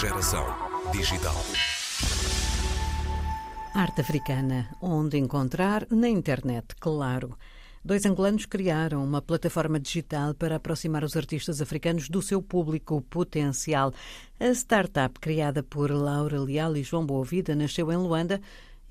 Geração digital. Arte africana, onde encontrar na internet, claro. Dois angolanos criaram uma plataforma digital para aproximar os artistas africanos do seu público potencial. A startup, criada por Laura Leal e João Boavida, nasceu em Luanda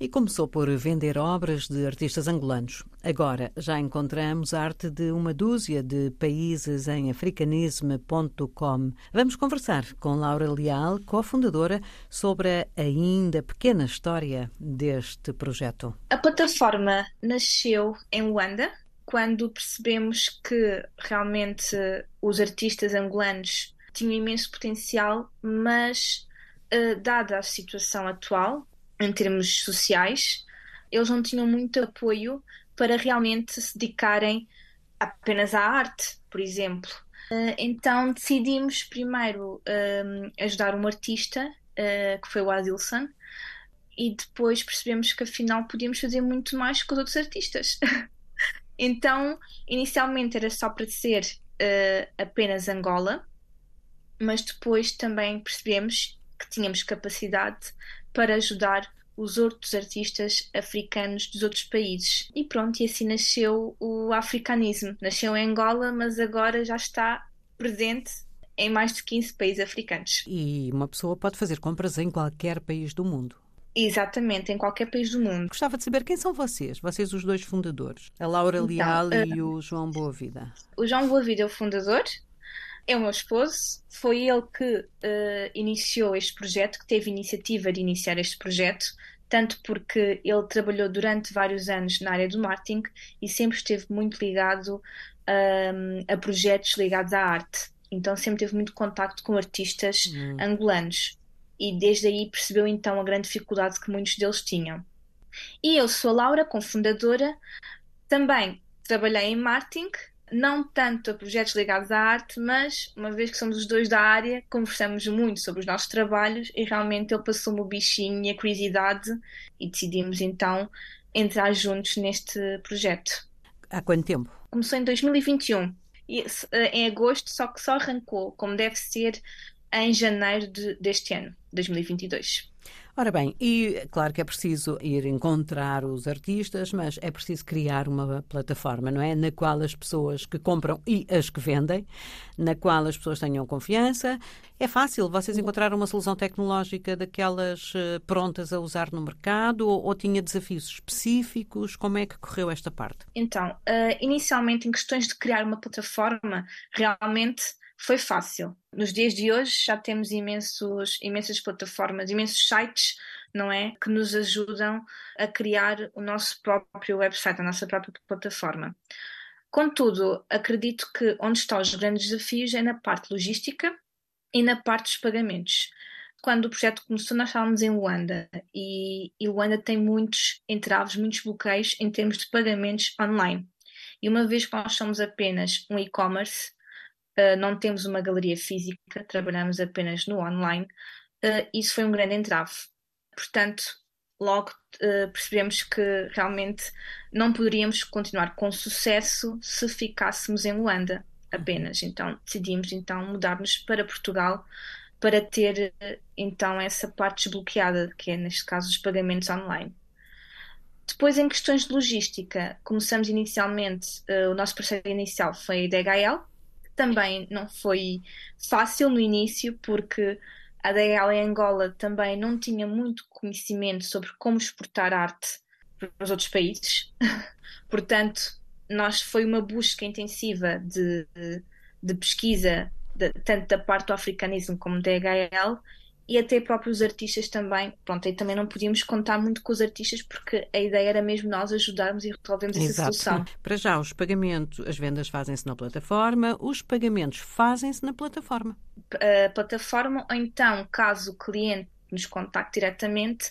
e começou por vender obras de artistas angolanos. Agora já encontramos arte de uma dúzia de países em africanisme.com. Vamos conversar com Laura Leal, cofundadora, sobre a ainda pequena história deste projeto. A plataforma nasceu em Luanda quando percebemos que realmente os artistas angolanos tinham imenso potencial, mas uh, dada a situação atual, em termos sociais, eles não tinham muito apoio para realmente se dedicarem apenas à arte, por exemplo. Eh, então decidimos primeiro ajudar um artista, uh, que foi o Adilson, e depois percebemos que afinal podíamos fazer muito mais com os outros artistas. então, inicialmente era só para ser uh, apenas Angola, mas depois também percebemos que tínhamos capacidade para ajudar os outros artistas africanos dos outros países. E pronto, e assim nasceu o africanismo. Nasceu em Angola, mas agora já está presente em mais de 15 países africanos. E uma pessoa pode fazer compras em qualquer país do mundo. Exatamente, em qualquer país do mundo. Gostava de saber quem são vocês, vocês os dois fundadores, a Laura então, Leal uh, e o João Boavida. O João Boavida é o fundador, é o meu esposo, foi ele que uh, iniciou este projeto, que teve iniciativa de iniciar este projeto, tanto porque ele trabalhou durante vários anos na área do marketing e sempre esteve muito ligado um, a projetos ligados à arte. Então sempre teve muito contacto com artistas uhum. angolanos e desde aí percebeu então a grande dificuldade que muitos deles tinham. E eu sou a Laura, cofundadora, também trabalhei em marketing não tanto a projetos ligados à arte, mas uma vez que somos os dois da área, conversamos muito sobre os nossos trabalhos e realmente ele passou-me o bichinho e a curiosidade e decidimos então entrar juntos neste projeto. Há quanto tempo? Começou em 2021, e, eh, em agosto, só que só arrancou, como deve ser, em janeiro de, deste ano, 2022. Ora bem, e claro que é preciso ir encontrar os artistas, mas é preciso criar uma plataforma, não é? Na qual as pessoas que compram e as que vendem, na qual as pessoas tenham confiança. É fácil vocês encontrar uma solução tecnológica daquelas eh, prontas a usar no mercado ou, ou tinha desafios específicos? Como é que correu esta parte? Então, uh, inicialmente, em questões de criar uma plataforma, realmente foi fácil. Nos dias de hoje já temos imensos, imensas plataformas, imensos sites, não é? Que nos ajudam a criar o nosso próprio website, a nossa própria plataforma. Contudo, acredito que onde estão os grandes desafios é na parte logística e na parte dos pagamentos. Quando o projeto começou, nós estávamos em Luanda e, e Luanda tem muitos entraves, muitos bloqueios em termos de pagamentos online. E uma vez que nós somos apenas um e-commerce, não temos uma galeria física, trabalhamos apenas no online. Uh, isso foi um grande entrave. Portanto, logo uh, percebemos que realmente não poderíamos continuar com sucesso se ficássemos em Luanda apenas. Então decidimos então mudar-nos para Portugal para ter então essa parte desbloqueada, que é neste caso os pagamentos online. Depois, em questões de logística, começamos inicialmente, uh, o nosso parceiro inicial foi a DHL, também não foi fácil no início, porque a DL em Angola também não tinha muito conhecimento sobre como exportar arte para os outros países. Portanto, nós foi uma busca intensiva de, de, de pesquisa, de, tanto da parte do africanismo como da DHL, e até próprios artistas também. Pronto, aí também não podíamos contar muito com os artistas porque a ideia era mesmo nós ajudarmos e resolvermos essa solução. Para já, os pagamentos, as vendas fazem-se na plataforma, os pagamentos fazem-se na plataforma. A plataforma, ou então, caso o cliente nos contacte diretamente,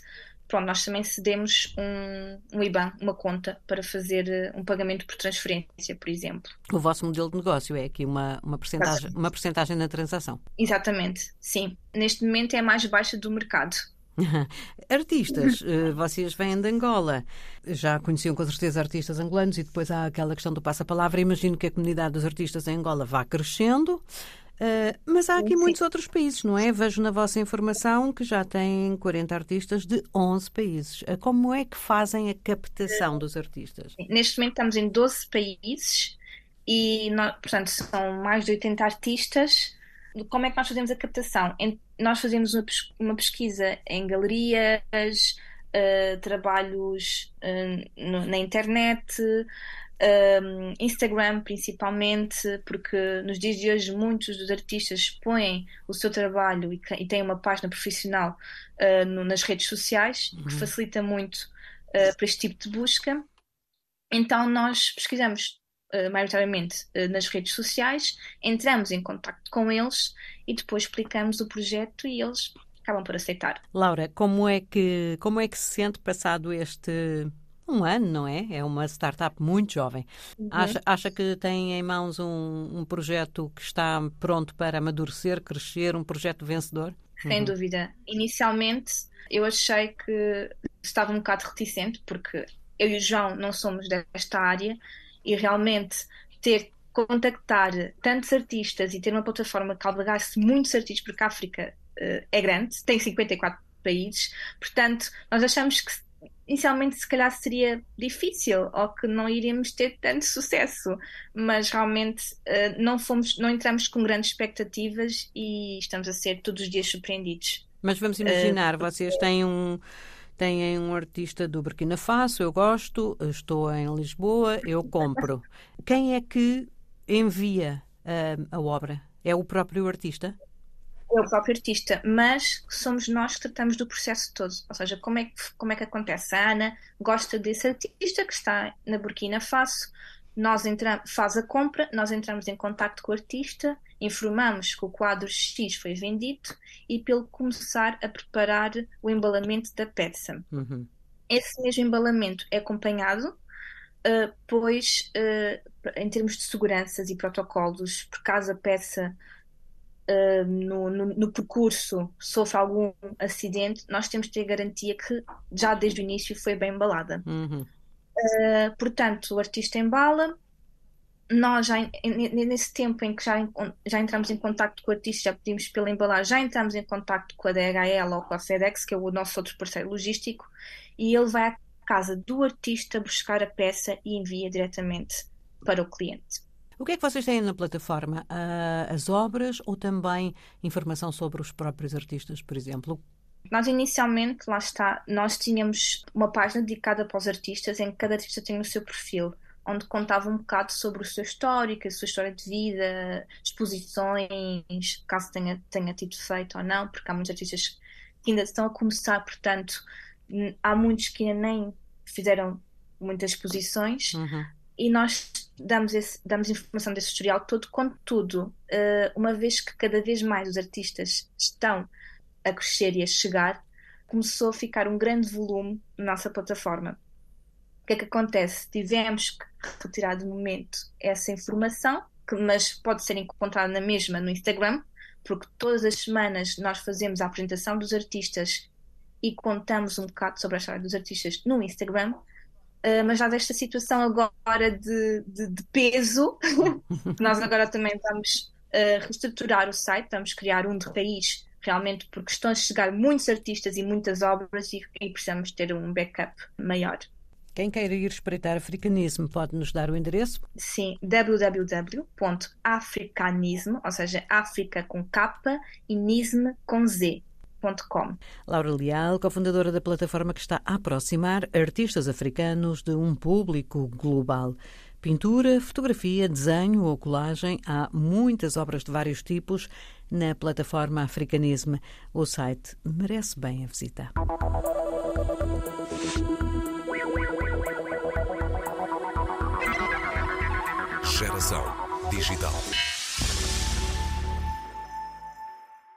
pronto, nós também cedemos um, um IBAN, uma conta, para fazer eh, um pagamento por transferência, por exemplo. O vosso modelo de negócio é aqui uma, uma, percentagem, uma percentagem na transação? Exatamente, sim. Neste momento é a mais baixa do mercado. Artistas, eh, vocês vêm de Angola, já conheciam com certeza artistas angolanos e depois há aquela questão do passa-palavra. Imagino que a comunidade dos artistas em Angola vá crescendo. Uh, mas há aqui Sim. muitos outros países, não é? Vejo na vossa informação que já têm 40 artistas de 11 países. Uh, como é que fazem a captação dos artistas? Neste momento estamos em 12 países e, nós, portanto, são mais de 80 artistas. Como é que nós fazemos a captação? Nós fazemos uma pesquisa em galerias, uh, trabalhos na internet, um, Instagram principalmente, porque nos dias de hoje muitos dos artistas expõem o seu trabalho e, e têm uma página profissional uh, no, nas redes sociais, uhum. que facilita muito uh, para este tipo de busca. Então nós pesquisamos uh, maioritariamente uh, nas redes sociais, entramos em contato com eles e depois explicamos o projeto e eles acabam por aceitar. Laura, como é que como é que se sente passado este um ano, não é? É uma startup muito jovem. Uhum. Acha, acha que tem em mãos um, um, projeto que está pronto para amadurecer, crescer, um projeto vencedor? Sem uhum. dúvida. Inicialmente eu achei que estava um bocado reticente, porque eu e o João não somos desta área e realmente ter contactar tantos artistas e ter uma plataforma que albergasse muitos artistas, porque a África uh, é grande, tem 54 países, portanto, nós achamos que inicialmente se calhar seria difícil ou que não iríamos ter tanto sucesso, mas realmente uh, não fomos, não entramos com grandes expectativas e estamos a ser todos os dias surpreendidos. Mas vamos imaginar, uh, vocês têm um têm um artista do Burkina Faso, eu gosto, estou em Lisboa, eu compro. Quem é que envia uh, a obra? É o próprio artista? É o próprio artista, mas somos nós que tratamos do processo todo. Ou seja, como é que, como é que acontece? A Ana gosta desse artista que está na Burkina Faso, nós entramos, faz a compra, nós entramos em contato com o artista, informamos que o quadro X foi vendido e pelo começar a preparar o embalamento da peça. Uhum. Esse mesmo embalamento é acompanhado, uh, pois, uh, em termos de seguranças e protocolos, por caso a peça uh, no, no, no, percurso sofre algum acidente, nós temos de ter garantia que já desde o início foi bem embalada. Uhum. Uh, portanto, o artista embala, nós já nesse tempo em que já, já entramos em contato com o artista, já pedimos pela embalagem, já entramos em contato com a DHL ou com a FedEx, que é o nosso outro parceiro logístico, e ele vai à casa do artista buscar a peça e envia diretamente para o cliente. O que é que vocês têm na plataforma? Uh, as obras ou também informação sobre os próprios artistas, por exemplo? Nós inicialmente, lá está, nós tínhamos uma página dedicada para os artistas em que cada artista tem o seu perfil, onde contava um bocado sobre o seu histórico, a sua história de vida, exposições, caso tenha, tenha tido feito ou não, porque há muitos artistas que ainda estão a começar, portanto, há muitos que ainda nem fizeram muitas exposições. Uhum e nós damos, esse, damos informação desse historial todo, contudo, uh, uma vez que cada vez mais os artistas estão a crescer e a chegar, começou a ficar um grande volume na nossa plataforma. O que é que acontece? Tivemos que retirar de momento essa informação, que, mas pode ser encontrada na mesma no Instagram, porque todas as semanas nós fazemos a apresentação dos artistas e contamos um bocado sobre a história dos artistas no Instagram. Uh, mas dada esta situação agora de, de, de peso, nós agora também vamos uh, reestruturar o site, vamos criar um de raiz, realmente porque estão a chegar muitos artistas e muitas obras e, e precisamos ter um backup maior. Quem queira ir espreitar africanismo pode nos dar o endereço? Sim, www.africanismo, ou seja, África com capa e nisme com Z, Laura Leal, cofundadora da plataforma que está a aproximar artistas africanos de um público global. Pintura, fotografia, desenho ou colagem, há muitas obras de vários tipos na plataforma Africanism. O site merece bem a visita. Geração Digital.